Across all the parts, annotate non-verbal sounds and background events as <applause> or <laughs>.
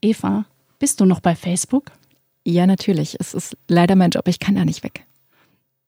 Eva, bist du noch bei Facebook? Ja, natürlich. Es ist leider mein Job. Ich kann da nicht weg.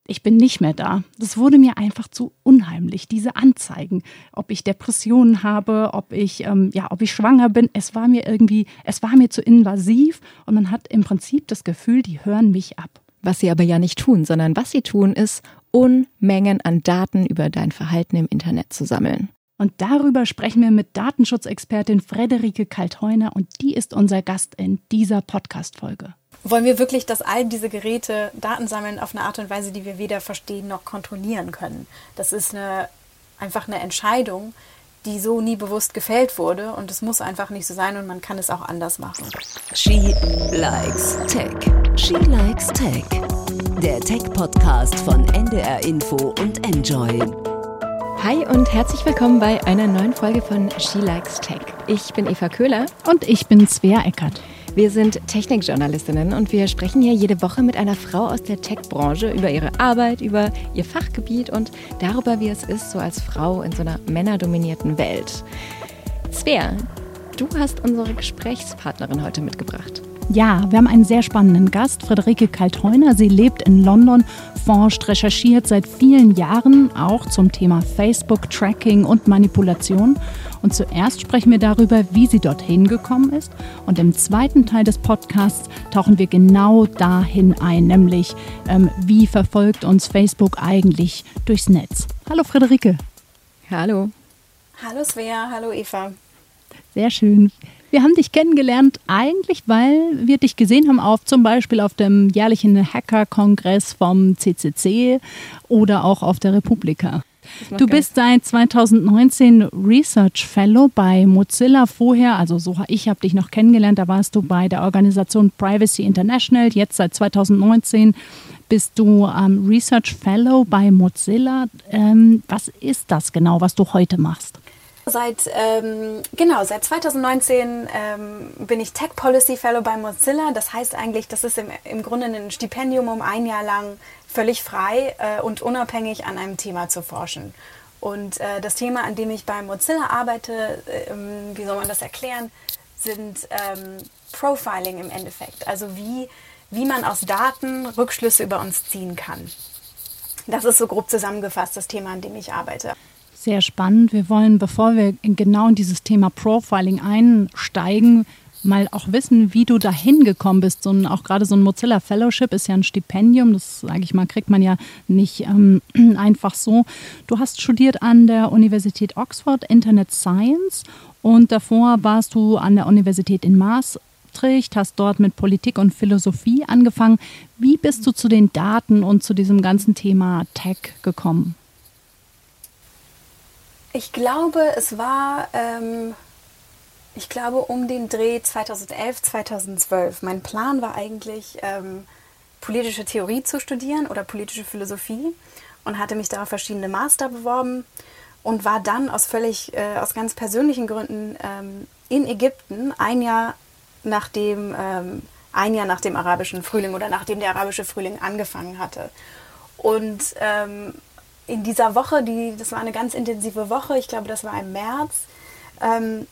Ich bin nicht mehr da. Das wurde mir einfach zu unheimlich, diese Anzeigen. Ob ich Depressionen habe, ob ich, ähm, ja, ob ich schwanger bin. Es war mir irgendwie, es war mir zu invasiv und man hat im Prinzip das Gefühl, die hören mich ab. Was sie aber ja nicht tun, sondern was sie tun, ist, Unmengen an Daten über dein Verhalten im Internet zu sammeln. Und darüber sprechen wir mit Datenschutzexpertin Frederike Kaltheuner und die ist unser Gast in dieser Podcast-Folge. Wollen wir wirklich, dass all diese Geräte Daten sammeln auf eine Art und Weise, die wir weder verstehen noch kontrollieren können? Das ist eine, einfach eine Entscheidung, die so nie bewusst gefällt wurde und es muss einfach nicht so sein und man kann es auch anders machen. She likes Tech. She likes Tech. Der Tech-Podcast von NDR Info und Enjoy. Hi und herzlich willkommen bei einer neuen Folge von She Likes Tech. Ich bin Eva Köhler und ich bin Svea Eckert. Wir sind Technikjournalistinnen und wir sprechen hier jede Woche mit einer Frau aus der Tech-Branche über ihre Arbeit, über ihr Fachgebiet und darüber, wie es ist, so als Frau in so einer männerdominierten Welt. Svea, du hast unsere Gesprächspartnerin heute mitgebracht. Ja, wir haben einen sehr spannenden Gast, Friederike Kaltheuner. Sie lebt in London, forscht, recherchiert seit vielen Jahren auch zum Thema Facebook-Tracking und Manipulation. Und zuerst sprechen wir darüber, wie sie dorthin gekommen ist. Und im zweiten Teil des Podcasts tauchen wir genau dahin ein, nämlich ähm, wie verfolgt uns Facebook eigentlich durchs Netz. Hallo Friederike. Hallo. Hallo Svea, hallo Eva. Sehr schön. Wir haben dich kennengelernt eigentlich, weil wir dich gesehen haben auf zum Beispiel auf dem jährlichen Hacker-Kongress vom CCC oder auch auf der Republika. Du bist seit 2019 Research Fellow bei Mozilla. Vorher, also so ich habe dich noch kennengelernt, da warst du bei der Organisation Privacy International. Jetzt seit 2019 bist du ähm, Research Fellow bei Mozilla. Ähm, was ist das genau, was du heute machst? Seit, ähm, genau, seit 2019 ähm, bin ich Tech Policy Fellow bei Mozilla. Das heißt eigentlich, das ist im, im Grunde ein Stipendium, um ein Jahr lang völlig frei äh, und unabhängig an einem Thema zu forschen. Und äh, das Thema, an dem ich bei Mozilla arbeite, äh, wie soll man das erklären, sind ähm, Profiling im Endeffekt. Also wie, wie man aus Daten Rückschlüsse über uns ziehen kann. Das ist so grob zusammengefasst das Thema, an dem ich arbeite. Sehr spannend. Wir wollen, bevor wir genau in dieses Thema Profiling einsteigen, mal auch wissen, wie du dahin gekommen bist. So auch gerade so ein Mozilla Fellowship ist ja ein Stipendium, das sage ich mal, kriegt man ja nicht ähm, <clears throat> einfach so. Du hast studiert an der Universität Oxford Internet Science und davor warst du an der Universität in Maastricht, hast dort mit Politik und Philosophie angefangen. Wie bist du zu den Daten und zu diesem ganzen Thema Tech gekommen? Ich glaube, es war, ähm, ich glaube, um den Dreh 2011, 2012. Mein Plan war eigentlich, ähm, politische Theorie zu studieren oder politische Philosophie und hatte mich da auf verschiedene Master beworben und war dann aus völlig, äh, aus ganz persönlichen Gründen ähm, in Ägypten ein Jahr nachdem, ähm, ein Jahr nach dem arabischen Frühling oder nachdem der arabische Frühling angefangen hatte. Und ähm, in dieser Woche, die, das war eine ganz intensive Woche, ich glaube, das war im März, ähm,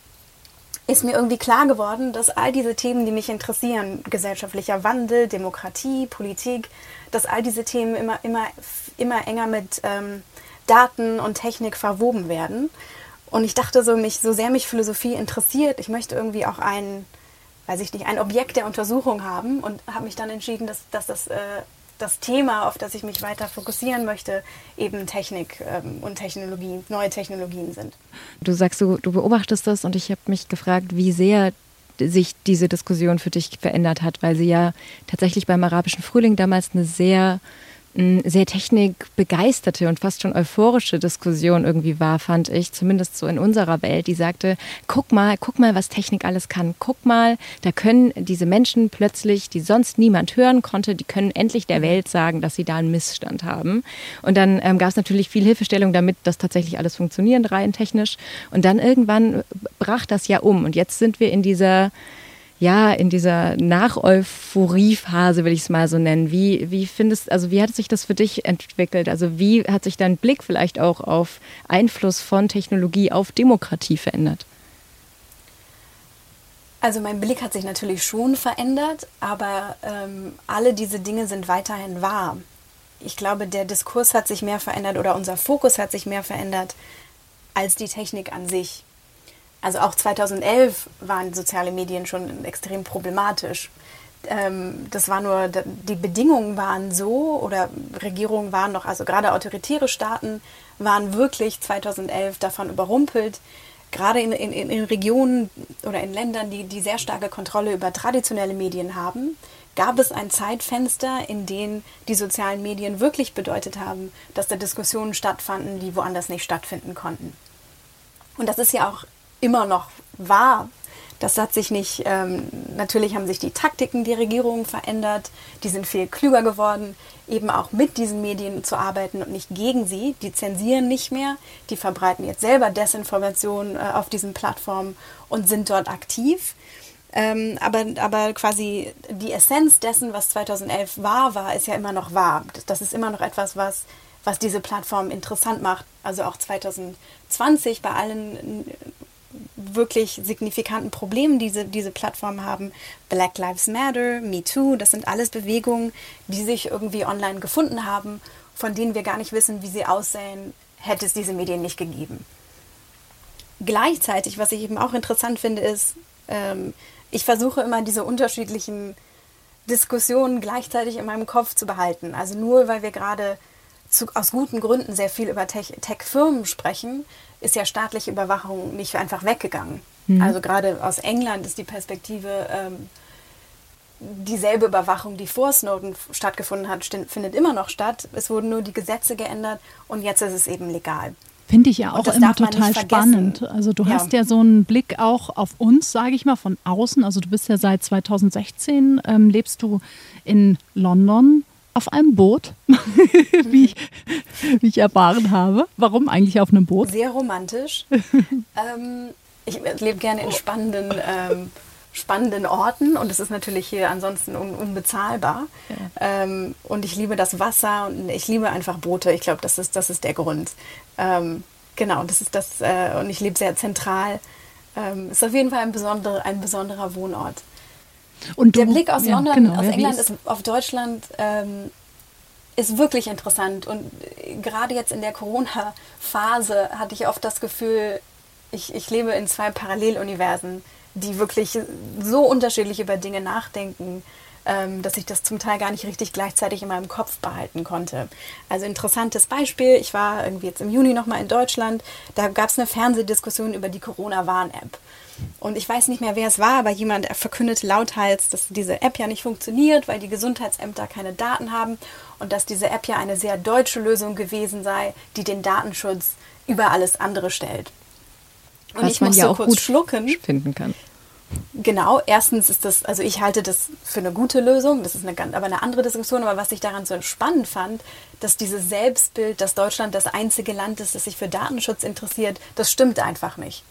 ist mir irgendwie klar geworden, dass all diese Themen, die mich interessieren, gesellschaftlicher Wandel, Demokratie, Politik, dass all diese Themen immer, immer, immer enger mit ähm, Daten und Technik verwoben werden. Und ich dachte so, mich, so sehr mich Philosophie interessiert, ich möchte irgendwie auch ein, weiß ich nicht, ein Objekt der Untersuchung haben und habe mich dann entschieden, dass, dass das äh, das Thema, auf das ich mich weiter fokussieren möchte, eben Technik ähm, und Technologie, neue Technologien sind. Du sagst, du, du beobachtest das und ich habe mich gefragt, wie sehr sich diese Diskussion für dich verändert hat, weil sie ja tatsächlich beim arabischen Frühling damals eine sehr sehr technikbegeisterte und fast schon euphorische Diskussion irgendwie war, fand ich, zumindest so in unserer Welt, die sagte, guck mal, guck mal, was Technik alles kann. Guck mal, da können diese Menschen plötzlich, die sonst niemand hören konnte, die können endlich der Welt sagen, dass sie da einen Missstand haben. Und dann ähm, gab es natürlich viel Hilfestellung, damit das tatsächlich alles funktioniert, rein technisch. Und dann irgendwann brach das ja um. Und jetzt sind wir in dieser ja, in dieser Nach-Euphorie-Phase, will ich es mal so nennen. Wie, wie findest, also wie hat sich das für dich entwickelt? Also wie hat sich dein Blick vielleicht auch auf Einfluss von Technologie auf Demokratie verändert? Also mein Blick hat sich natürlich schon verändert, aber ähm, alle diese Dinge sind weiterhin wahr. Ich glaube, der Diskurs hat sich mehr verändert oder unser Fokus hat sich mehr verändert als die Technik an sich. Also auch 2011 waren soziale Medien schon extrem problematisch. Ähm, das war nur, die Bedingungen waren so oder Regierungen waren noch, also gerade autoritäre Staaten waren wirklich 2011 davon überrumpelt, gerade in, in, in Regionen oder in Ländern, die, die sehr starke Kontrolle über traditionelle Medien haben, gab es ein Zeitfenster, in dem die sozialen Medien wirklich bedeutet haben, dass da Diskussionen stattfanden, die woanders nicht stattfinden konnten. Und das ist ja auch immer noch wahr. Das hat sich nicht, ähm, natürlich haben sich die Taktiken der Regierungen verändert, die sind viel klüger geworden, eben auch mit diesen Medien zu arbeiten und nicht gegen sie. Die zensieren nicht mehr, die verbreiten jetzt selber Desinformation äh, auf diesen Plattformen und sind dort aktiv. Ähm, aber, aber quasi die Essenz dessen, was 2011 war, war, ist ja immer noch wahr. Das, ist immer noch etwas, was, was diese Plattform interessant macht. Also auch 2020 bei allen wirklich signifikanten Problemen diese, diese Plattformen haben. Black Lives Matter, Me Too, das sind alles Bewegungen, die sich irgendwie online gefunden haben, von denen wir gar nicht wissen, wie sie aussehen, hätte es diese Medien nicht gegeben. Gleichzeitig, was ich eben auch interessant finde, ist, ähm, ich versuche immer diese unterschiedlichen Diskussionen gleichzeitig in meinem Kopf zu behalten. Also nur weil wir gerade aus guten Gründen sehr viel über Tech-Firmen sprechen, ist ja staatliche Überwachung nicht einfach weggegangen. Mhm. Also gerade aus England ist die Perspektive, ähm, dieselbe Überwachung, die vor Snowden stattgefunden hat, findet immer noch statt. Es wurden nur die Gesetze geändert und jetzt ist es eben legal. Finde ich ja auch immer total spannend. Also du ja. hast ja so einen Blick auch auf uns, sage ich mal, von außen. Also du bist ja seit 2016, ähm, lebst du in London auf einem Boot, <laughs> wie, ich, wie ich erfahren habe. Warum eigentlich auf einem Boot? Sehr romantisch. <laughs> ähm, ich lebe gerne in spannenden, ähm, spannenden Orten und es ist natürlich hier ansonsten un unbezahlbar. Ja. Ähm, und ich liebe das Wasser und ich liebe einfach Boote. Ich glaube, das ist, das ist der Grund. Ähm, genau, das ist das. Äh, und ich lebe sehr zentral. Ähm, ist auf jeden Fall ein, besondere, ein besonderer Wohnort. Und du, der Blick aus ja, London, genau, aus ja, England ist auf Deutschland ähm, ist wirklich interessant. Und gerade jetzt in der Corona-Phase hatte ich oft das Gefühl, ich, ich lebe in zwei Paralleluniversen, die wirklich so unterschiedlich über Dinge nachdenken, ähm, dass ich das zum Teil gar nicht richtig gleichzeitig in meinem Kopf behalten konnte. Also interessantes Beispiel, ich war irgendwie jetzt im Juni nochmal in Deutschland, da gab es eine Fernsehdiskussion über die Corona-Warn-App. Und ich weiß nicht mehr, wer es war, aber jemand verkündete lauthals, dass diese App ja nicht funktioniert, weil die Gesundheitsämter keine Daten haben und dass diese App ja eine sehr deutsche Lösung gewesen sei, die den Datenschutz über alles andere stellt. Und Was ich man ja auch kurz gut schlucken. finden kann. Genau, erstens ist das, also ich halte das für eine gute Lösung, das ist eine aber eine andere Diskussion, aber was ich daran so spannend fand, dass dieses Selbstbild, dass Deutschland das einzige Land ist, das sich für Datenschutz interessiert, das stimmt einfach nicht.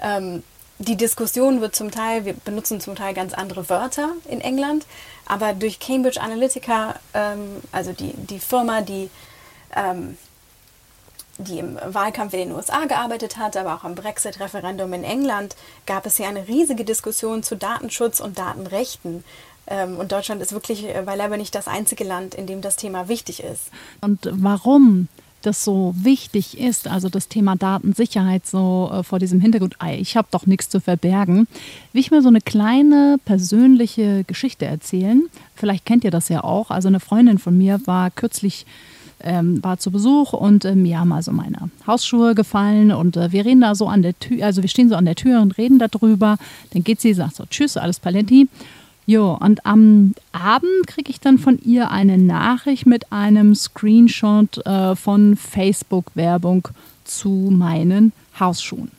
Ähm, die Diskussion wird zum Teil, wir benutzen zum Teil ganz andere Wörter in England, aber durch Cambridge Analytica, ähm, also die, die Firma, die, ähm, die im Wahlkampf in den USA gearbeitet hat, aber auch am Brexit-Referendum in England, gab es hier eine riesige Diskussion zu Datenschutz und Datenrechten. Ähm, und Deutschland ist wirklich beileibe nicht das einzige Land, in dem das Thema wichtig ist. Und warum das so wichtig ist, also das Thema Datensicherheit so äh, vor diesem Hintergrund, ich habe doch nichts zu verbergen, will ich mir so eine kleine persönliche Geschichte erzählen. Vielleicht kennt ihr das ja auch. Also eine Freundin von mir war kürzlich ähm, war zu Besuch und äh, mir haben also meine Hausschuhe gefallen und äh, wir reden da so an der Tür, also wir stehen so an der Tür und reden darüber. Dann geht sie, sagt so, tschüss, alles Paletti. Jo, und am Abend kriege ich dann von ihr eine Nachricht mit einem Screenshot äh, von Facebook-Werbung zu meinen Hausschuhen.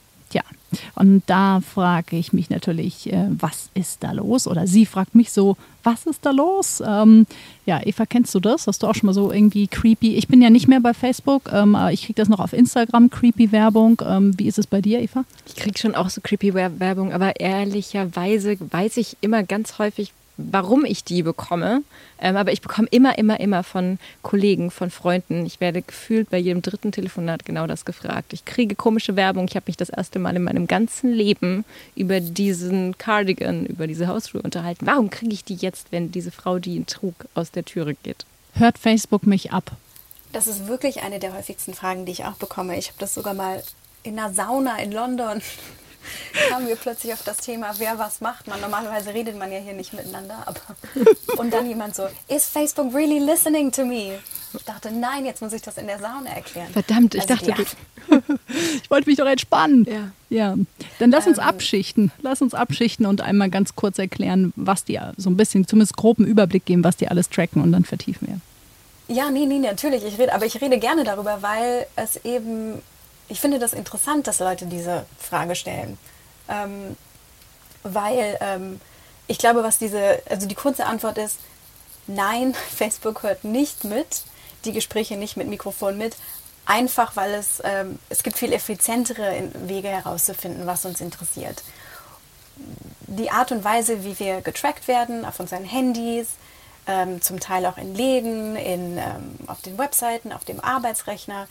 Und da frage ich mich natürlich, äh, was ist da los? Oder sie fragt mich so, was ist da los? Ähm, ja, Eva, kennst du das? Hast du auch schon mal so irgendwie creepy? Ich bin ja nicht mehr bei Facebook, ähm, ich kriege das noch auf Instagram, creepy Werbung. Ähm, wie ist es bei dir, Eva? Ich kriege schon auch so creepy Werbung, aber ehrlicherweise weiß ich immer ganz häufig, warum ich die bekomme. Ähm, aber ich bekomme immer, immer, immer von Kollegen, von Freunden. Ich werde gefühlt bei jedem dritten Telefonat genau das gefragt. Ich kriege komische Werbung. Ich habe mich das erste Mal in meinem ganzen Leben über diesen Cardigan, über diese Hausschuhe unterhalten. Warum kriege ich die jetzt, wenn diese Frau, die ihn trug, aus der Türe geht? Hört Facebook mich ab? Das ist wirklich eine der häufigsten Fragen, die ich auch bekomme. Ich habe das sogar mal in einer Sauna in London kamen wir plötzlich auf das Thema, wer was macht. Man, normalerweise redet man ja hier nicht miteinander, aber <laughs> und dann jemand so, is Facebook really listening to me? Ich dachte, nein, jetzt muss ich das in der Sauna erklären. Verdammt, ich also, dachte, ja. <laughs> ich wollte mich doch entspannen. Ja. ja. Dann lass uns ähm, abschichten. Lass uns abschichten und einmal ganz kurz erklären, was die so ein bisschen, zumindest groben Überblick geben, was die alles tracken und dann vertiefen wir. Ja, nee, nee, natürlich. Ich rede, aber ich rede gerne darüber, weil es eben ich finde das interessant, dass Leute diese Frage stellen. Ähm, weil ähm, ich glaube, was diese, also die kurze Antwort ist, nein, <laughs> Facebook hört nicht mit, die Gespräche nicht mit Mikrofon mit, einfach weil es, ähm, es gibt viel effizientere Wege herauszufinden, was uns interessiert. Die Art und Weise, wie wir getrackt werden auf unseren Handys, ähm, zum Teil auch in Läden, in, ähm, auf den Webseiten, auf dem Arbeitsrechner,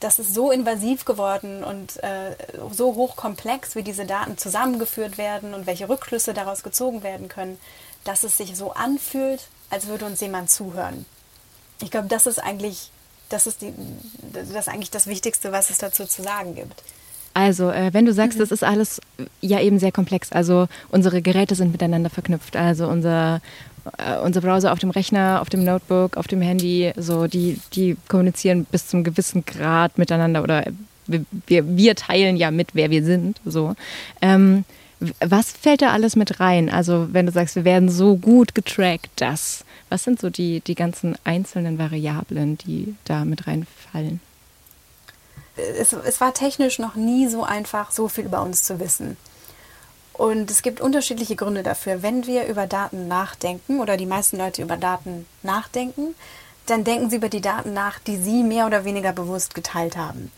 das ist so invasiv geworden und äh, so hochkomplex, wie diese Daten zusammengeführt werden und welche Rückschlüsse daraus gezogen werden können, dass es sich so anfühlt, als würde uns jemand zuhören. Ich glaube, das ist eigentlich, das ist die, das ist eigentlich das Wichtigste, was es dazu zu sagen gibt. Also, äh, wenn du sagst, mhm. das ist alles ja eben sehr komplex, also unsere Geräte sind miteinander verknüpft, also unser, äh, unser Browser auf dem Rechner, auf dem Notebook, auf dem Handy, so die, die kommunizieren bis zum gewissen Grad miteinander oder wir, wir teilen ja mit, wer wir sind. So. Ähm, was fällt da alles mit rein? Also, wenn du sagst, wir werden so gut getrackt, das, was sind so die, die ganzen einzelnen Variablen, die da mit reinfallen? Es, es war technisch noch nie so einfach, so viel über uns zu wissen. Und es gibt unterschiedliche Gründe dafür. Wenn wir über Daten nachdenken oder die meisten Leute über Daten nachdenken, dann denken sie über die Daten nach, die sie mehr oder weniger bewusst geteilt haben.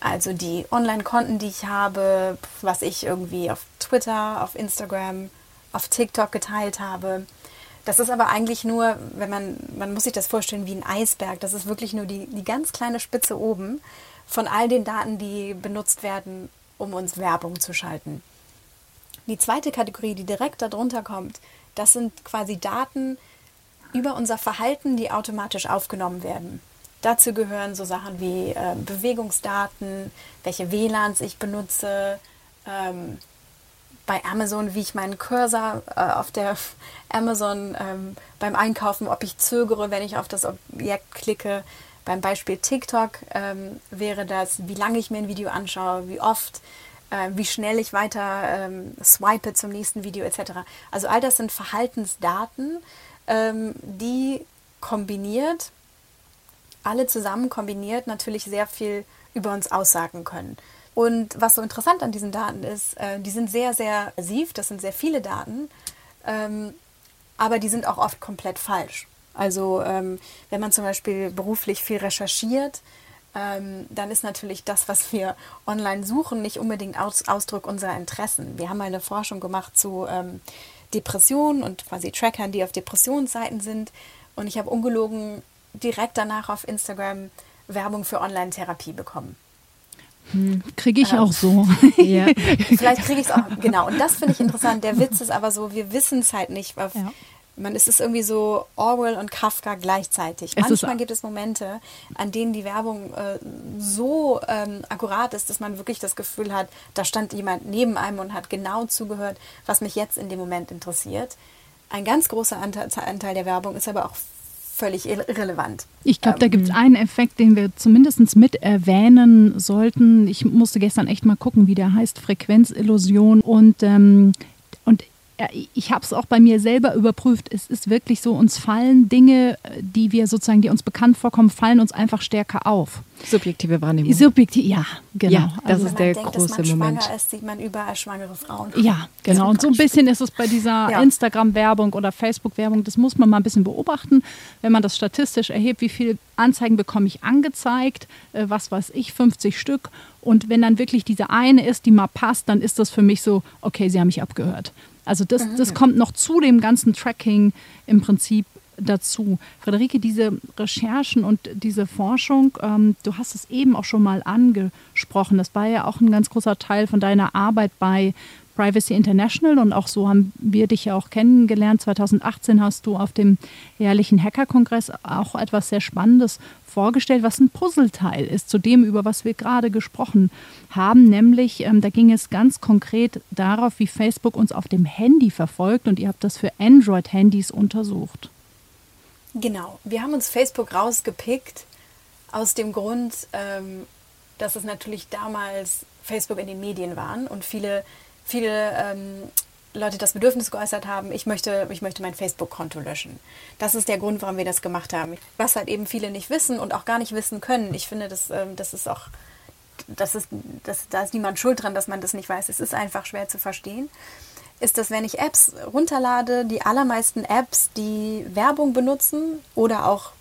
Also die Online-Konten, die ich habe, was ich irgendwie auf Twitter, auf Instagram, auf TikTok geteilt habe. Das ist aber eigentlich nur, wenn man, man muss sich das vorstellen wie ein Eisberg. Das ist wirklich nur die, die ganz kleine Spitze oben von all den Daten, die benutzt werden, um uns Werbung zu schalten. Die zweite Kategorie, die direkt darunter kommt, das sind quasi Daten über unser Verhalten, die automatisch aufgenommen werden. Dazu gehören so Sachen wie äh, Bewegungsdaten, welche WLANs ich benutze, ähm, bei Amazon, wie ich meinen Cursor äh, auf der <laughs> Amazon ähm, beim Einkaufen, ob ich zögere, wenn ich auf das Objekt klicke. Beim Beispiel TikTok ähm, wäre das, wie lange ich mir ein Video anschaue, wie oft, äh, wie schnell ich weiter ähm, swipe zum nächsten Video etc. Also all das sind Verhaltensdaten, ähm, die kombiniert, alle zusammen kombiniert natürlich sehr viel über uns aussagen können. Und was so interessant an diesen Daten ist, äh, die sind sehr, sehr massiv, das sind sehr viele Daten, ähm, aber die sind auch oft komplett falsch. Also ähm, wenn man zum Beispiel beruflich viel recherchiert, ähm, dann ist natürlich das, was wir online suchen, nicht unbedingt Aus Ausdruck unserer Interessen. Wir haben eine Forschung gemacht zu ähm, Depressionen und quasi Trackern, die auf Depressionsseiten sind. Und ich habe ungelogen direkt danach auf Instagram Werbung für Online-Therapie bekommen. Hm, kriege ich ähm, auch so. <laughs> ja. Vielleicht kriege ich es auch, genau. Und das finde ich interessant. Der Witz ist aber so, wir wissen es halt nicht. Auf, ja man ist es irgendwie so Orwell und Kafka gleichzeitig. Es Manchmal gibt es Momente, an denen die Werbung äh, so ähm, akkurat ist, dass man wirklich das Gefühl hat, da stand jemand neben einem und hat genau zugehört, was mich jetzt in dem Moment interessiert. Ein ganz großer Anteil, Anteil der Werbung ist aber auch völlig irrelevant. Ich glaube, da gibt es ähm, einen Effekt, den wir zumindest mit erwähnen sollten. Ich musste gestern echt mal gucken, wie der heißt, Frequenzillusion. Und ähm, und ich habe es auch bei mir selber überprüft. Es ist wirklich so, uns fallen Dinge, die wir sozusagen, die uns bekannt vorkommen, fallen uns einfach stärker auf. Subjektive Wahrnehmung. Subjektiv, ja, genau. Ja, das also, ist der denkt, große dass man Moment. schwanger ist, sieht man überall schwangere Frauen. Ja, genau. Und so ein bisschen ist es bei dieser ja. Instagram-Werbung oder Facebook-Werbung. Das muss man mal ein bisschen beobachten, wenn man das statistisch erhebt, wie viele Anzeigen bekomme ich angezeigt, äh, was weiß ich, 50 Stück. Und wenn dann wirklich diese eine ist, die mal passt, dann ist das für mich so, okay, sie haben mich abgehört. Also das, das kommt noch zu dem ganzen Tracking im Prinzip dazu. Friederike, diese Recherchen und diese Forschung, ähm, du hast es eben auch schon mal angesprochen. Das war ja auch ein ganz großer Teil von deiner Arbeit bei Privacy International und auch so haben wir dich ja auch kennengelernt. 2018 hast du auf dem jährlichen Hacker-Kongress auch etwas sehr Spannendes vorgestellt, was ein Puzzleteil ist zu dem, über was wir gerade gesprochen haben. Nämlich, ähm, da ging es ganz konkret darauf, wie Facebook uns auf dem Handy verfolgt und ihr habt das für Android-Handys untersucht. Genau, wir haben uns Facebook rausgepickt aus dem Grund, ähm, dass es natürlich damals Facebook in den Medien waren und viele viele ähm, Leute das Bedürfnis geäußert haben, ich möchte, ich möchte mein Facebook-Konto löschen. Das ist der Grund, warum wir das gemacht haben. Was halt eben viele nicht wissen und auch gar nicht wissen können. Ich finde, das, ähm, das ist auch, das ist, das, da ist niemand schuld dran, dass man das nicht weiß. Es ist einfach schwer zu verstehen. Ist, dass wenn ich Apps runterlade, die allermeisten Apps, die Werbung benutzen oder auch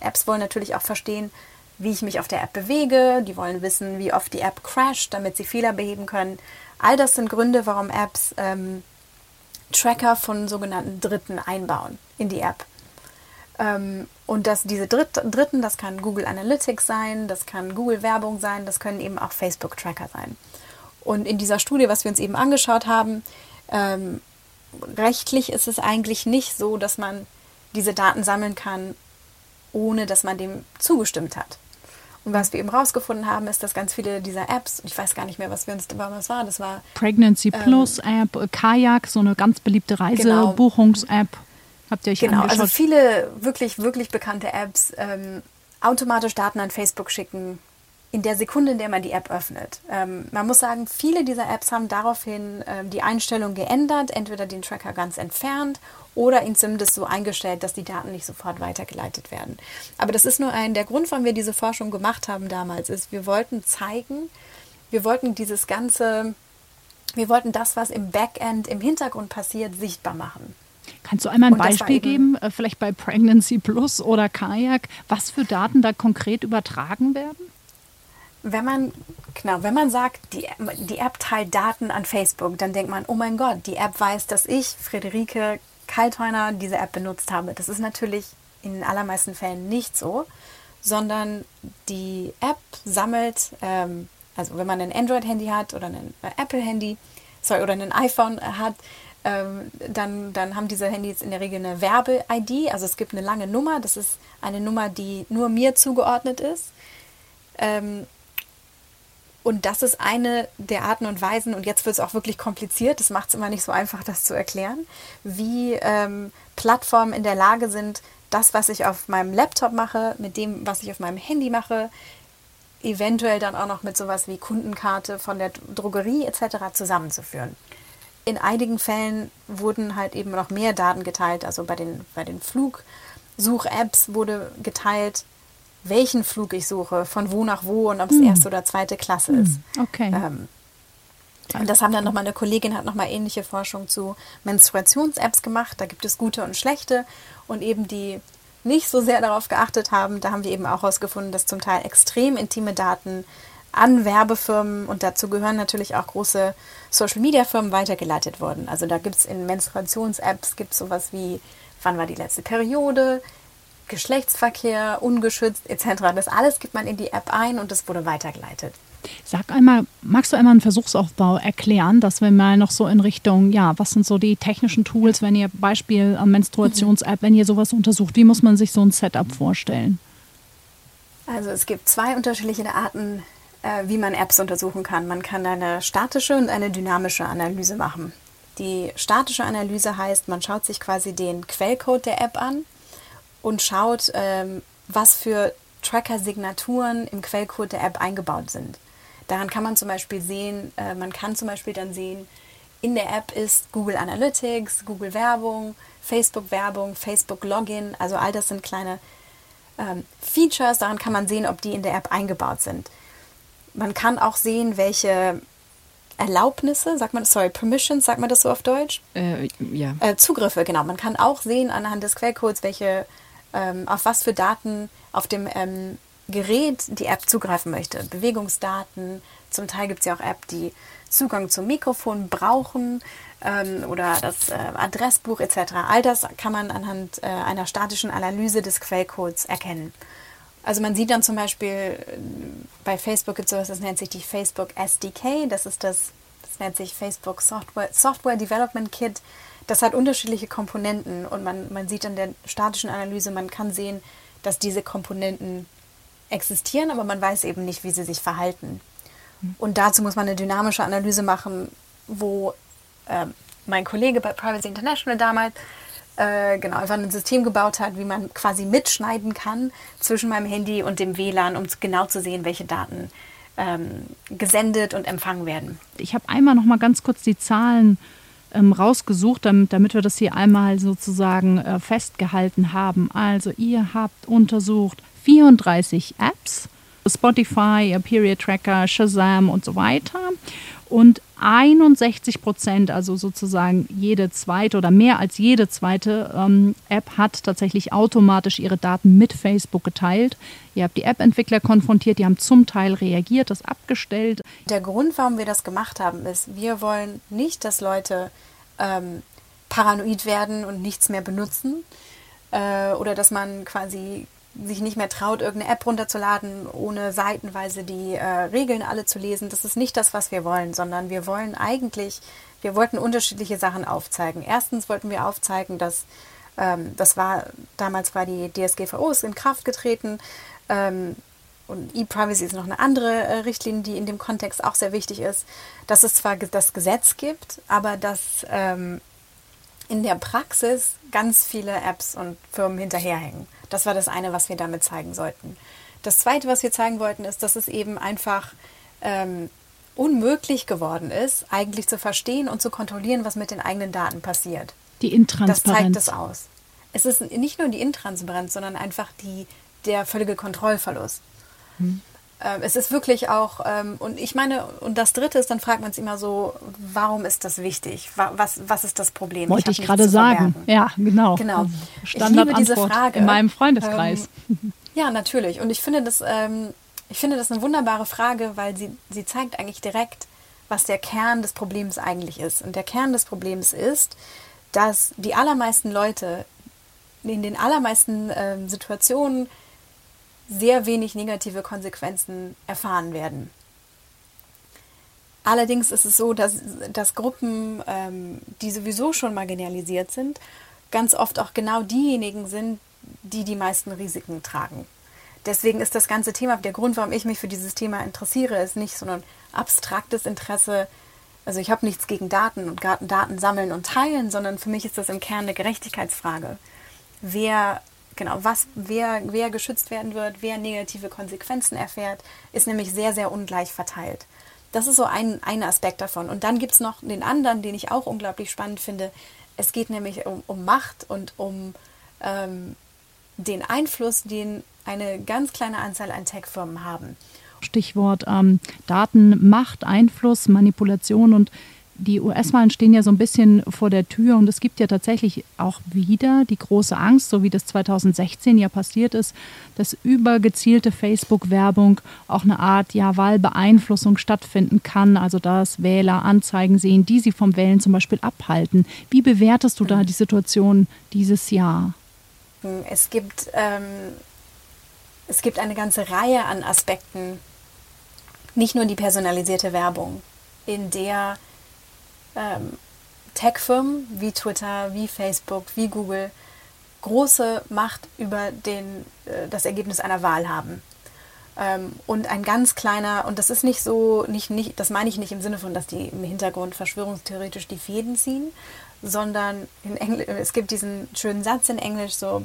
Apps wollen natürlich auch verstehen, wie ich mich auf der App bewege. Die wollen wissen, wie oft die App crasht, damit sie Fehler beheben können. All das sind Gründe, warum Apps ähm, Tracker von sogenannten Dritten einbauen in die App. Ähm, und dass diese Dritt Dritten, das kann Google Analytics sein, das kann Google Werbung sein, das können eben auch Facebook Tracker sein. Und in dieser Studie, was wir uns eben angeschaut haben, ähm, rechtlich ist es eigentlich nicht so, dass man diese Daten sammeln kann, ohne dass man dem zugestimmt hat. Und was wir eben rausgefunden haben, ist, dass ganz viele dieser Apps, ich weiß gar nicht mehr, was wir uns was war, das war Pregnancy ähm, Plus App, äh, Kajak, so eine ganz beliebte genau. Reisebuchungs-App. Habt ihr euch genau, angeschaut? also viele wirklich, wirklich bekannte Apps ähm, automatisch Daten an Facebook schicken, in der Sekunde, in der man die App öffnet. Ähm, man muss sagen, viele dieser Apps haben daraufhin ähm, die Einstellung geändert, entweder den Tracker ganz entfernt oder ihn zumindest so eingestellt, dass die Daten nicht sofort weitergeleitet werden. Aber das ist nur ein, der Grund, warum wir diese Forschung gemacht haben damals, ist, wir wollten zeigen, wir wollten dieses ganze, wir wollten das, was im Backend, im Hintergrund passiert, sichtbar machen. Kannst du einmal ein Beispiel geben, äh, vielleicht bei Pregnancy Plus oder Kajak, was für Daten da konkret übertragen werden? Wenn man, genau, wenn man sagt, die, die App teilt Daten an Facebook, dann denkt man, oh mein Gott, die App weiß, dass ich, Friederike Kaltheuner, diese App benutzt habe. Das ist natürlich in den allermeisten Fällen nicht so, sondern die App sammelt, ähm, also wenn man ein Android-Handy hat oder ein Apple-Handy, sorry, oder ein iPhone hat, ähm, dann, dann haben diese Handys in der Regel eine Werbe-ID. Also es gibt eine lange Nummer. Das ist eine Nummer, die nur mir zugeordnet ist. Ähm, und das ist eine der Arten und Weisen, und jetzt wird es auch wirklich kompliziert, das macht es immer nicht so einfach, das zu erklären, wie ähm, Plattformen in der Lage sind, das, was ich auf meinem Laptop mache, mit dem, was ich auf meinem Handy mache, eventuell dann auch noch mit sowas wie Kundenkarte von der Drogerie etc. zusammenzuführen. In einigen Fällen wurden halt eben noch mehr Daten geteilt, also bei den, bei den Flugsuch-Apps wurde geteilt, welchen Flug ich suche, von wo nach wo und ob es hm. erste oder zweite Klasse hm, ist. Okay. Ähm, und das haben dann nochmal eine Kollegin, hat nochmal ähnliche Forschung zu Menstruations-Apps gemacht. Da gibt es gute und schlechte. Und eben die nicht so sehr darauf geachtet haben, da haben wir eben auch herausgefunden, dass zum Teil extrem intime Daten an Werbefirmen und dazu gehören natürlich auch große Social-Media-Firmen weitergeleitet wurden. Also da gibt es in Menstruations-Apps gibt sowas wie, wann war die letzte Periode, Geschlechtsverkehr, ungeschützt etc. Das alles gibt man in die App ein und das wurde weitergeleitet. Sag einmal, magst du einmal einen Versuchsaufbau erklären, dass wir mal noch so in Richtung, ja, was sind so die technischen Tools, wenn ihr Beispiel Menstruations-App, wenn ihr sowas untersucht, wie muss man sich so ein Setup vorstellen? Also es gibt zwei unterschiedliche Arten, äh, wie man Apps untersuchen kann. Man kann eine statische und eine dynamische Analyse machen. Die statische Analyse heißt, man schaut sich quasi den Quellcode der App an und schaut, ähm, was für Tracker-Signaturen im Quellcode der App eingebaut sind. Daran kann man zum Beispiel sehen, äh, man kann zum Beispiel dann sehen, in der App ist Google Analytics, Google Werbung, Facebook Werbung, Facebook Login, also all das sind kleine ähm, Features, daran kann man sehen, ob die in der App eingebaut sind. Man kann auch sehen, welche Erlaubnisse, sagt man, sorry, Permissions, sagt man das so auf Deutsch? Äh, ja. Äh, Zugriffe, genau. Man kann auch sehen anhand des Quellcodes, welche ähm, auf was für Daten auf dem ähm, Gerät die App zugreifen möchte. Bewegungsdaten, Zum Teil gibt es ja auch Apps, die Zugang zum Mikrofon brauchen ähm, oder das äh, Adressbuch etc. All das kann man anhand äh, einer statischen Analyse des Quellcodes erkennen. Also man sieht dann zum Beispiel äh, bei Facebook gibt es sowas, das nennt sich die Facebook SDK. Das ist das, das nennt sich Facebook Software, Software Development Kit. Das hat unterschiedliche Komponenten und man, man sieht an der statischen Analyse, man kann sehen, dass diese Komponenten existieren, aber man weiß eben nicht, wie sie sich verhalten. Und dazu muss man eine dynamische Analyse machen, wo äh, mein Kollege bei Privacy International damals äh, genau einfach ein System gebaut hat, wie man quasi mitschneiden kann zwischen meinem Handy und dem WLAN, um genau zu sehen, welche Daten ähm, gesendet und empfangen werden. Ich habe einmal noch mal ganz kurz die Zahlen ähm, rausgesucht, damit, damit, wir das hier einmal sozusagen äh, festgehalten haben. Also ihr habt untersucht 34 Apps, Spotify, Period Tracker, Shazam und so weiter. Und 61 Prozent, also sozusagen jede zweite oder mehr als jede zweite ähm, App hat tatsächlich automatisch ihre Daten mit Facebook geteilt. Ihr habt die App-Entwickler konfrontiert, die haben zum Teil reagiert, das abgestellt. Der Grund, warum wir das gemacht haben, ist, wir wollen nicht, dass Leute ähm, paranoid werden und nichts mehr benutzen äh, oder dass man quasi sich nicht mehr traut, irgendeine App runterzuladen, ohne seitenweise die äh, Regeln alle zu lesen. Das ist nicht das, was wir wollen, sondern wir wollen eigentlich, wir wollten unterschiedliche Sachen aufzeigen. Erstens wollten wir aufzeigen, dass ähm, das war, damals war die DSGVO ist in Kraft getreten. Ähm, und E-Privacy ist noch eine andere äh, Richtlinie, die in dem Kontext auch sehr wichtig ist, dass es zwar das Gesetz gibt, aber dass ähm, in der Praxis ganz viele Apps und Firmen hinterherhängen. Das war das eine, was wir damit zeigen sollten. Das zweite, was wir zeigen wollten, ist, dass es eben einfach ähm, unmöglich geworden ist, eigentlich zu verstehen und zu kontrollieren, was mit den eigenen Daten passiert. Die Intransparenz. Das zeigt es aus. Es ist nicht nur die Intransparenz, sondern einfach die, der völlige Kontrollverlust. Hm. Ähm, es ist wirklich auch, ähm, und ich meine, und das Dritte ist, dann fragt man sich immer so, warum ist das wichtig? Was, was ist das Problem? Wollte ich, ich gerade sagen. Ja, genau. Genau. Standard ich liebe diese Frage. In meinem Freundeskreis. Ähm, ja, natürlich. Und ich finde das, ähm, ich finde das eine wunderbare Frage, weil sie, sie zeigt eigentlich direkt, was der Kern des Problems eigentlich ist. Und der Kern des Problems ist, dass die allermeisten Leute in den allermeisten ähm, Situationen sehr wenig negative Konsequenzen erfahren werden. Allerdings ist es so, dass, dass Gruppen, ähm, die sowieso schon marginalisiert sind, ganz oft auch genau diejenigen sind, die die meisten Risiken tragen. Deswegen ist das ganze Thema, der Grund, warum ich mich für dieses Thema interessiere, ist nicht so ein abstraktes Interesse. Also ich habe nichts gegen Daten und Daten sammeln und teilen, sondern für mich ist das im Kern eine Gerechtigkeitsfrage. Wer genau, was, wer, wer geschützt werden wird, wer negative Konsequenzen erfährt, ist nämlich sehr, sehr ungleich verteilt. Das ist so ein, ein Aspekt davon. Und dann gibt es noch den anderen, den ich auch unglaublich spannend finde. Es geht nämlich um, um Macht und um ähm, den Einfluss, den eine ganz kleine Anzahl an Tech-Firmen haben. Stichwort ähm, Daten, Macht, Einfluss, Manipulation und die US-Wahlen stehen ja so ein bisschen vor der Tür und es gibt ja tatsächlich auch wieder die große Angst, so wie das 2016 ja passiert ist, dass über gezielte Facebook-Werbung auch eine Art ja, Wahlbeeinflussung stattfinden kann, also dass Wähler Anzeigen sehen, die sie vom Wählen zum Beispiel abhalten. Wie bewertest du da die Situation dieses Jahr? Es gibt, ähm, es gibt eine ganze Reihe an Aspekten, nicht nur die personalisierte Werbung, in der ähm, Tech-Firmen wie Twitter, wie Facebook, wie Google große Macht über den, äh, das Ergebnis einer Wahl haben. Ähm, und ein ganz kleiner, und das ist nicht so, nicht, nicht, das meine ich nicht im Sinne von, dass die im Hintergrund verschwörungstheoretisch die Fäden ziehen, sondern in Engl es gibt diesen schönen Satz in Englisch so,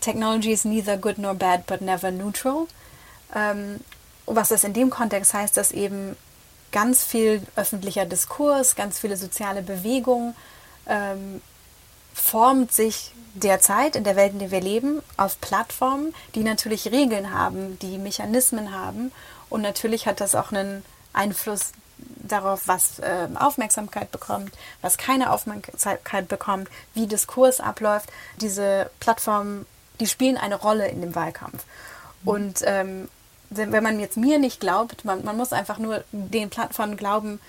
Technology is neither good nor bad, but never neutral. Ähm, was das in dem Kontext heißt, dass eben ganz viel öffentlicher Diskurs, ganz viele soziale Bewegung ähm, formt sich derzeit in der Welt, in der wir leben, auf Plattformen, die natürlich Regeln haben, die Mechanismen haben. Und natürlich hat das auch einen Einfluss darauf, was äh, Aufmerksamkeit bekommt, was keine Aufmerksamkeit bekommt, wie Diskurs abläuft. Diese Plattformen, die spielen eine Rolle in dem Wahlkampf. Mhm. Und ähm, wenn man jetzt mir nicht glaubt, man, man muss einfach nur den Plattformen glauben,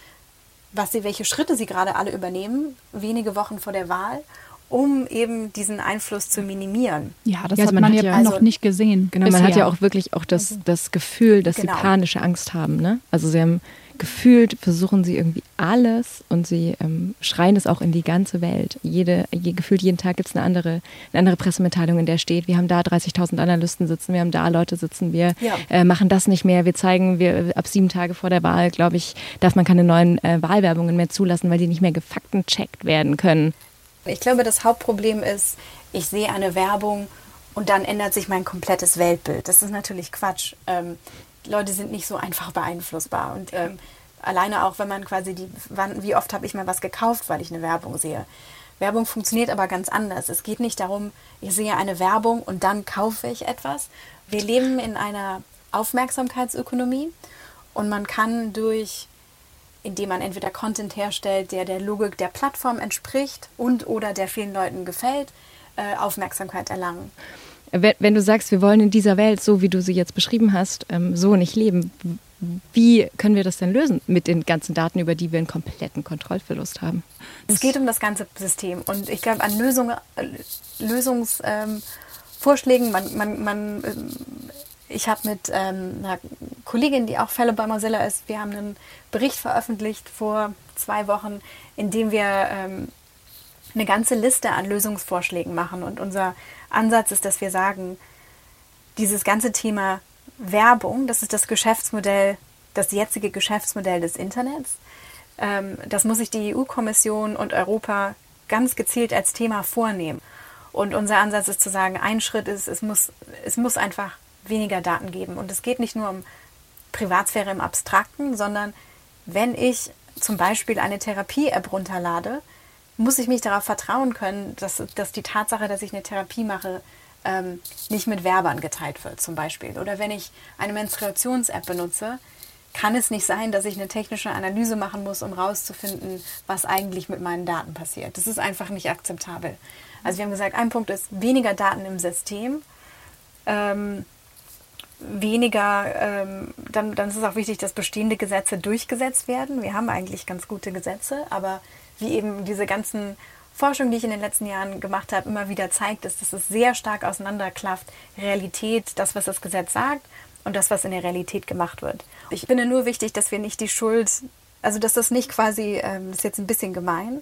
was sie, welche Schritte sie gerade alle übernehmen, wenige Wochen vor der Wahl um eben diesen Einfluss zu minimieren. Ja, das ja, also hat man, man hat ja noch also, nicht gesehen. Genau, bisher. man hat ja auch wirklich auch das, also das Gefühl, dass genau. sie panische Angst haben. Ne? Also sie haben gefühlt, versuchen sie irgendwie alles und sie ähm, schreien es auch in die ganze Welt. Jede, je, gefühlt jeden Tag gibt es eine andere, eine andere Pressemitteilung, in der steht, wir haben da 30.000 Analysten sitzen, wir haben da Leute sitzen, wir ja. äh, machen das nicht mehr, wir zeigen, wir ab sieben Tage vor der Wahl, glaube ich, darf man keine neuen äh, Wahlwerbungen mehr zulassen, weil die nicht mehr gefaktencheckt werden können. Ich glaube, das Hauptproblem ist, ich sehe eine Werbung und dann ändert sich mein komplettes Weltbild. Das ist natürlich Quatsch. Ähm, Leute sind nicht so einfach beeinflussbar. Und ähm, alleine auch, wenn man quasi die, wann, wie oft habe ich mal was gekauft, weil ich eine Werbung sehe. Werbung funktioniert aber ganz anders. Es geht nicht darum, ich sehe eine Werbung und dann kaufe ich etwas. Wir leben in einer Aufmerksamkeitsökonomie und man kann durch indem man entweder Content herstellt, der der Logik der Plattform entspricht und oder der vielen Leuten gefällt, äh, Aufmerksamkeit erlangen. Wenn du sagst, wir wollen in dieser Welt, so wie du sie jetzt beschrieben hast, ähm, so nicht leben, wie können wir das denn lösen mit den ganzen Daten, über die wir einen kompletten Kontrollverlust haben? Es geht um das ganze System und ich glaube an Lösung, äh, Lösungsvorschlägen, ähm, man, man, man ähm, ich habe mit ähm, einer Kollegin, die auch Fellow bei Mozilla ist, wir haben einen Bericht veröffentlicht vor zwei Wochen, in dem wir ähm, eine ganze Liste an Lösungsvorschlägen machen. Und unser Ansatz ist, dass wir sagen, dieses ganze Thema Werbung, das ist das Geschäftsmodell, das jetzige Geschäftsmodell des Internets. Ähm, das muss sich die EU-Kommission und Europa ganz gezielt als Thema vornehmen. Und unser Ansatz ist zu sagen, ein Schritt ist, es muss, es muss einfach weniger Daten geben. Und es geht nicht nur um Privatsphäre im Abstrakten, sondern wenn ich zum Beispiel eine Therapie-App runterlade, muss ich mich darauf vertrauen können, dass, dass die Tatsache, dass ich eine Therapie mache, ähm, nicht mit Werbern geteilt wird, zum Beispiel. Oder wenn ich eine Menstruations-App benutze, kann es nicht sein, dass ich eine technische Analyse machen muss, um herauszufinden, was eigentlich mit meinen Daten passiert. Das ist einfach nicht akzeptabel. Also wir haben gesagt, ein Punkt ist weniger Daten im System. Ähm, weniger, ähm, dann, dann ist es auch wichtig, dass bestehende Gesetze durchgesetzt werden. Wir haben eigentlich ganz gute Gesetze, aber wie eben diese ganzen Forschung, die ich in den letzten Jahren gemacht habe, immer wieder zeigt, ist, dass es sehr stark auseinanderklafft, Realität, das, was das Gesetz sagt und das, was in der Realität gemacht wird. Ich finde nur wichtig, dass wir nicht die Schuld, also dass das nicht quasi, ähm, das ist jetzt ein bisschen gemein,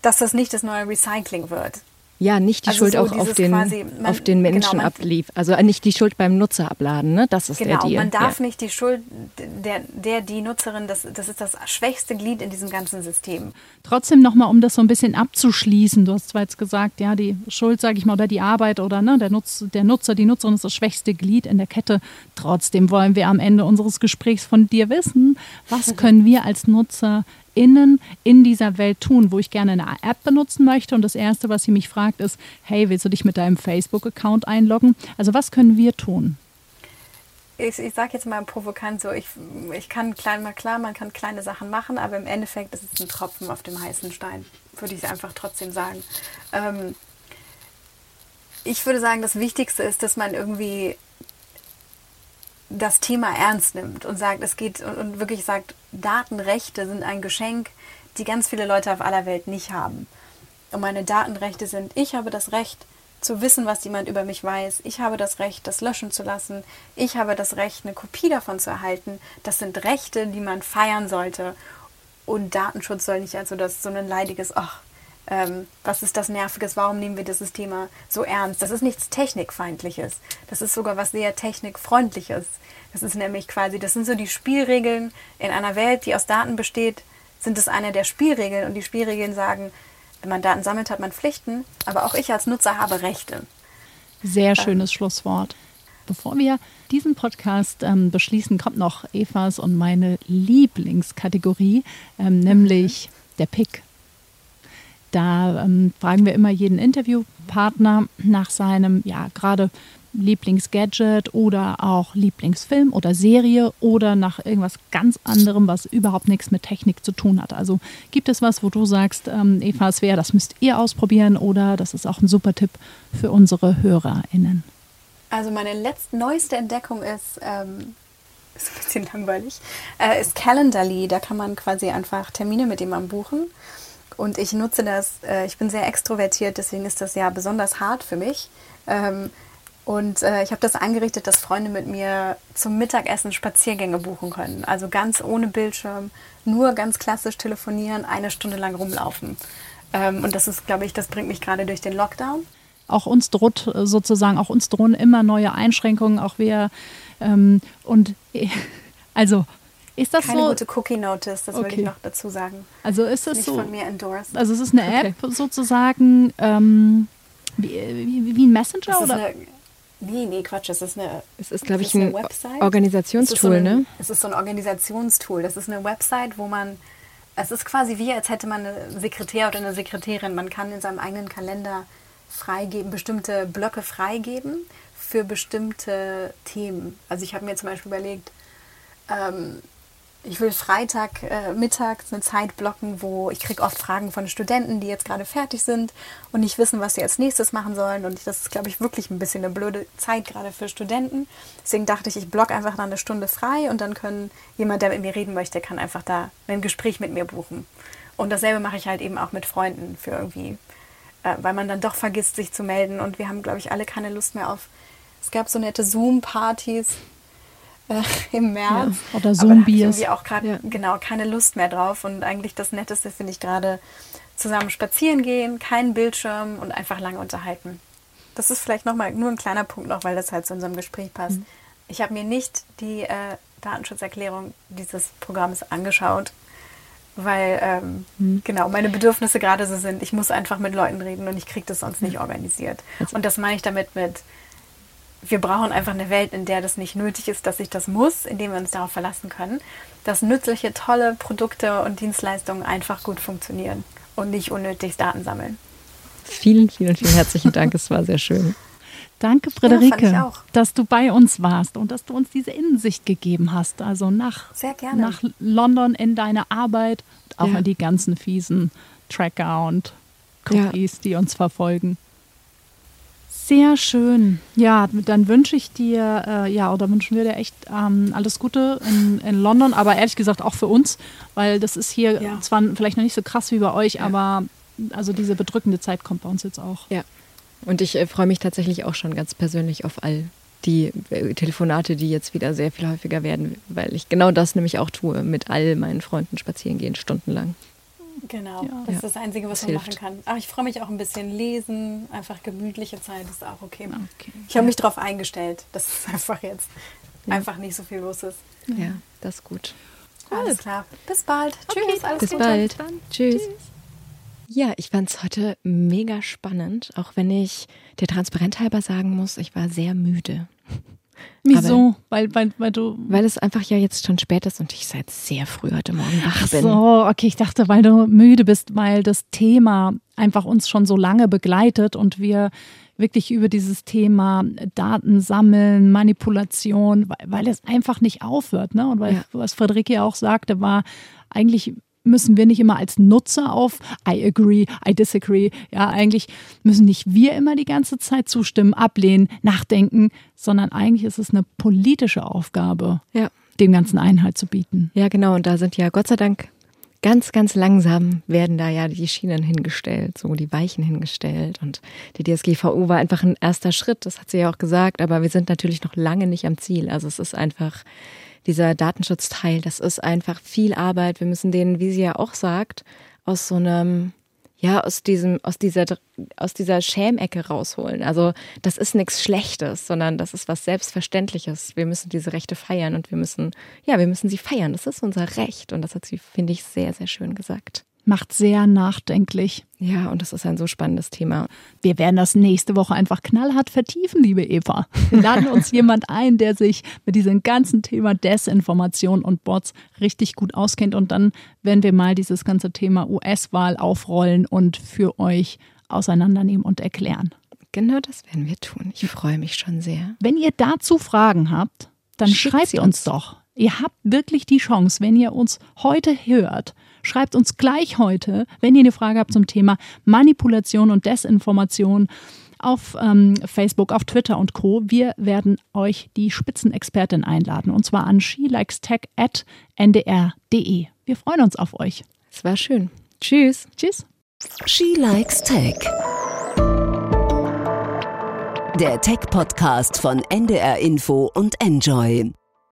dass das nicht das neue Recycling wird. Ja, nicht die also Schuld so auch auf den, quasi, man, auf den Menschen genau, ablief. Also nicht die Schuld beim Nutzer abladen, ne? Das ist genau, der Deal. Man darf ja. nicht die Schuld, der, der, die Nutzerin, das, das ist das schwächste Glied in diesem ganzen System. Trotzdem nochmal, um das so ein bisschen abzuschließen, du hast zwar jetzt gesagt, ja, die Schuld, sage ich mal, oder die Arbeit oder ne, der, Nutz, der Nutzer, die Nutzerin ist das schwächste Glied in der Kette. Trotzdem wollen wir am Ende unseres Gesprächs von dir wissen, was <laughs> können wir als Nutzer innen in dieser Welt tun, wo ich gerne eine App benutzen möchte. Und das Erste, was sie mich fragt, ist, hey, willst du dich mit deinem Facebook-Account einloggen? Also was können wir tun? Ich, ich sage jetzt mal provokant so, ich, ich kann klein mal klar, man kann kleine Sachen machen, aber im Endeffekt ist es ein Tropfen auf dem heißen Stein, würde ich einfach trotzdem sagen. Ähm, ich würde sagen, das Wichtigste ist, dass man irgendwie das Thema ernst nimmt und sagt, es geht und, wirklich sagt, Datenrechte sind ein Geschenk, die ganz viele Leute auf aller Welt nicht haben. Und meine Datenrechte sind, ich habe das Recht zu wissen, was jemand über mich weiß. Ich habe das Recht, das löschen zu lassen. Ich habe das Recht, eine Kopie davon zu erhalten. Das sind Rechte, die man feiern sollte. Und Datenschutz soll nicht als so, das, so ein leidiges, ach, ähm, was ist das Nerviges, warum nehmen wir dieses Thema so ernst? Das ist nichts Technikfeindliches. Das ist sogar was sehr Technikfreundliches. Das ist nämlich quasi, das sind so die Spielregeln in einer Welt, die aus Daten besteht, sind es eine der Spielregeln. Und die Spielregeln sagen, wenn man Daten sammelt, hat man Pflichten, aber auch ich als Nutzer habe Rechte. Sehr ähm, schönes ähm, Schlusswort. Bevor wir diesen Podcast ähm, beschließen, kommt noch Evas und meine Lieblingskategorie, ähm, nämlich mhm. der Pick. Da ähm, fragen wir immer jeden Interviewpartner nach seinem, ja, gerade Lieblingsgadget oder auch Lieblingsfilm oder Serie oder nach irgendwas ganz anderem, was überhaupt nichts mit Technik zu tun hat. Also gibt es was, wo du sagst, ähm, Eva, es wäre, das müsst ihr ausprobieren oder das ist auch ein super Tipp für unsere HörerInnen? Also meine letzte, neueste Entdeckung ist, ähm, <laughs> ist ein bisschen langweilig, äh, ist Calendarly. Da kann man quasi einfach Termine mit jemandem buchen. Und ich nutze das, äh, ich bin sehr extrovertiert, deswegen ist das ja besonders hart für mich. Ähm, und äh, ich habe das eingerichtet, dass Freunde mit mir zum Mittagessen Spaziergänge buchen können. Also ganz ohne Bildschirm, nur ganz klassisch telefonieren, eine Stunde lang rumlaufen. Ähm, und das ist, glaube ich, das bringt mich gerade durch den Lockdown. Auch uns droht äh, sozusagen, auch uns drohen immer neue Einschränkungen, auch wir. Ähm, und <laughs> also ist das Keine so? gute Cookie Notice, das okay. würde ich noch dazu sagen. Also ist es Nicht so? von mir endorsed. Also es ist eine App okay. sozusagen ähm, wie, wie, wie, ein Messenger das oder? Eine, nee, nee, Quatsch. Es ist eine. Es ist, glaube ich, ein Website. Organisationstool, es so ein, ne? Es ist so ein Organisationstool. Das ist eine Website, wo man es ist quasi wie, als hätte man eine Sekretär oder eine Sekretärin. Man kann in seinem eigenen Kalender freigeben, bestimmte Blöcke freigeben für bestimmte Themen. Also ich habe mir zum Beispiel überlegt, ähm, ich will Freitag äh, eine Zeit blocken, wo ich kriege oft Fragen von Studenten, die jetzt gerade fertig sind und nicht wissen, was sie als nächstes machen sollen. Und das ist, glaube ich, wirklich ein bisschen eine blöde Zeit gerade für Studenten. Deswegen dachte ich, ich block einfach dann eine Stunde frei und dann können jemand, der mit mir reden möchte, kann einfach da ein Gespräch mit mir buchen. Und dasselbe mache ich halt eben auch mit Freunden für irgendwie, äh, weil man dann doch vergisst, sich zu melden. Und wir haben, glaube ich, alle keine Lust mehr auf. Es gab so nette Zoom-Partys äh, <laughs> im März. Ja, oder Zombies. irgendwie auch gerade ja. genau keine Lust mehr drauf. Und eigentlich das Netteste finde ich gerade zusammen spazieren gehen, keinen Bildschirm und einfach lange unterhalten. Das ist vielleicht noch mal nur ein kleiner Punkt noch, weil das halt zu unserem Gespräch passt. Mhm. Ich habe mir nicht die äh, Datenschutzerklärung dieses Programms angeschaut, weil ähm, mhm. genau meine Bedürfnisse gerade so sind. Ich muss einfach mit Leuten reden und ich kriege das sonst nicht organisiert. Also. Und das meine ich damit mit wir brauchen einfach eine Welt, in der das nicht nötig ist, dass ich das muss, indem wir uns darauf verlassen können, dass nützliche, tolle Produkte und Dienstleistungen einfach gut funktionieren und nicht unnötig Daten sammeln. Vielen, vielen, vielen herzlichen Dank. Es war sehr schön. Danke, Friederike, ja, dass du bei uns warst und dass du uns diese Innensicht gegeben hast. Also nach, nach London in deine Arbeit, auch ja. in die ganzen fiesen Tracker und Cookies, ja. die uns verfolgen. Sehr schön. Ja, dann wünsche ich dir, äh, ja, oder wünschen wir dir echt ähm, alles Gute in, in, London, aber ehrlich gesagt auch für uns, weil das ist hier ja. zwar vielleicht noch nicht so krass wie bei euch, ja. aber also diese bedrückende Zeit kommt bei uns jetzt auch. Ja. Und ich äh, freue mich tatsächlich auch schon ganz persönlich auf all die äh, Telefonate, die jetzt wieder sehr viel häufiger werden, weil ich genau das nämlich auch tue, mit all meinen Freunden spazieren gehen, stundenlang. Genau, ja. das ist das Einzige, was das man hilft. machen kann. Aber ich freue mich auch ein bisschen lesen, einfach gemütliche Zeit ist auch okay. okay. Ich habe mich darauf eingestellt, dass es <laughs> einfach jetzt ja. einfach nicht so viel los ist. Ja, das ist gut. Alles klar. Bis bald. Okay. Tschüss. Alles Bis Gute. bald. Tschüss. Tschüss. Ja, ich fand es heute mega spannend, auch wenn ich der Transparent halber sagen muss, ich war sehr müde. Wieso? weil, weil, weil du. Weil es einfach ja jetzt schon spät ist und ich seit sehr früh heute Morgen wach bin. So, okay, ich dachte, weil du müde bist, weil das Thema einfach uns schon so lange begleitet und wir wirklich über dieses Thema Daten sammeln, Manipulation, weil, weil es einfach nicht aufhört. Ne? Und weil, ja. was Friederike auch sagte, war eigentlich müssen wir nicht immer als Nutzer auf I agree, I disagree. Ja, eigentlich müssen nicht wir immer die ganze Zeit zustimmen, ablehnen, nachdenken, sondern eigentlich ist es eine politische Aufgabe, ja. dem ganzen Einhalt zu bieten. Ja, genau. Und da sind ja Gott sei Dank ganz, ganz langsam werden da ja die Schienen hingestellt, so die Weichen hingestellt. Und die DSGVO war einfach ein erster Schritt, das hat sie ja auch gesagt, aber wir sind natürlich noch lange nicht am Ziel. Also es ist einfach dieser Datenschutzteil, das ist einfach viel Arbeit. Wir müssen den, wie sie ja auch sagt, aus so einem, ja, aus diesem, aus dieser, aus dieser Schämecke rausholen. Also, das ist nichts Schlechtes, sondern das ist was Selbstverständliches. Wir müssen diese Rechte feiern und wir müssen, ja, wir müssen sie feiern. Das ist unser Recht. Und das hat sie, finde ich, sehr, sehr schön gesagt macht sehr nachdenklich. Ja, und das ist ein so spannendes Thema. Wir werden das nächste Woche einfach knallhart vertiefen, liebe Eva. Wir laden uns jemand ein, der sich mit diesem ganzen Thema Desinformation und Bots richtig gut auskennt. Und dann werden wir mal dieses ganze Thema US-Wahl aufrollen und für euch auseinandernehmen und erklären. Genau das werden wir tun. Ich freue mich schon sehr. Wenn ihr dazu Fragen habt, dann schreibt uns. uns doch. Ihr habt wirklich die Chance, wenn ihr uns heute hört, Schreibt uns gleich heute, wenn ihr eine Frage habt zum Thema Manipulation und Desinformation auf ähm, Facebook, auf Twitter und Co. Wir werden euch die Spitzenexpertin einladen und zwar an shelikestech.ndr.de. Wir freuen uns auf euch. Es war schön. Tschüss. Tschüss. She Likes Tech. Der Tech-Podcast von NDR Info und Enjoy.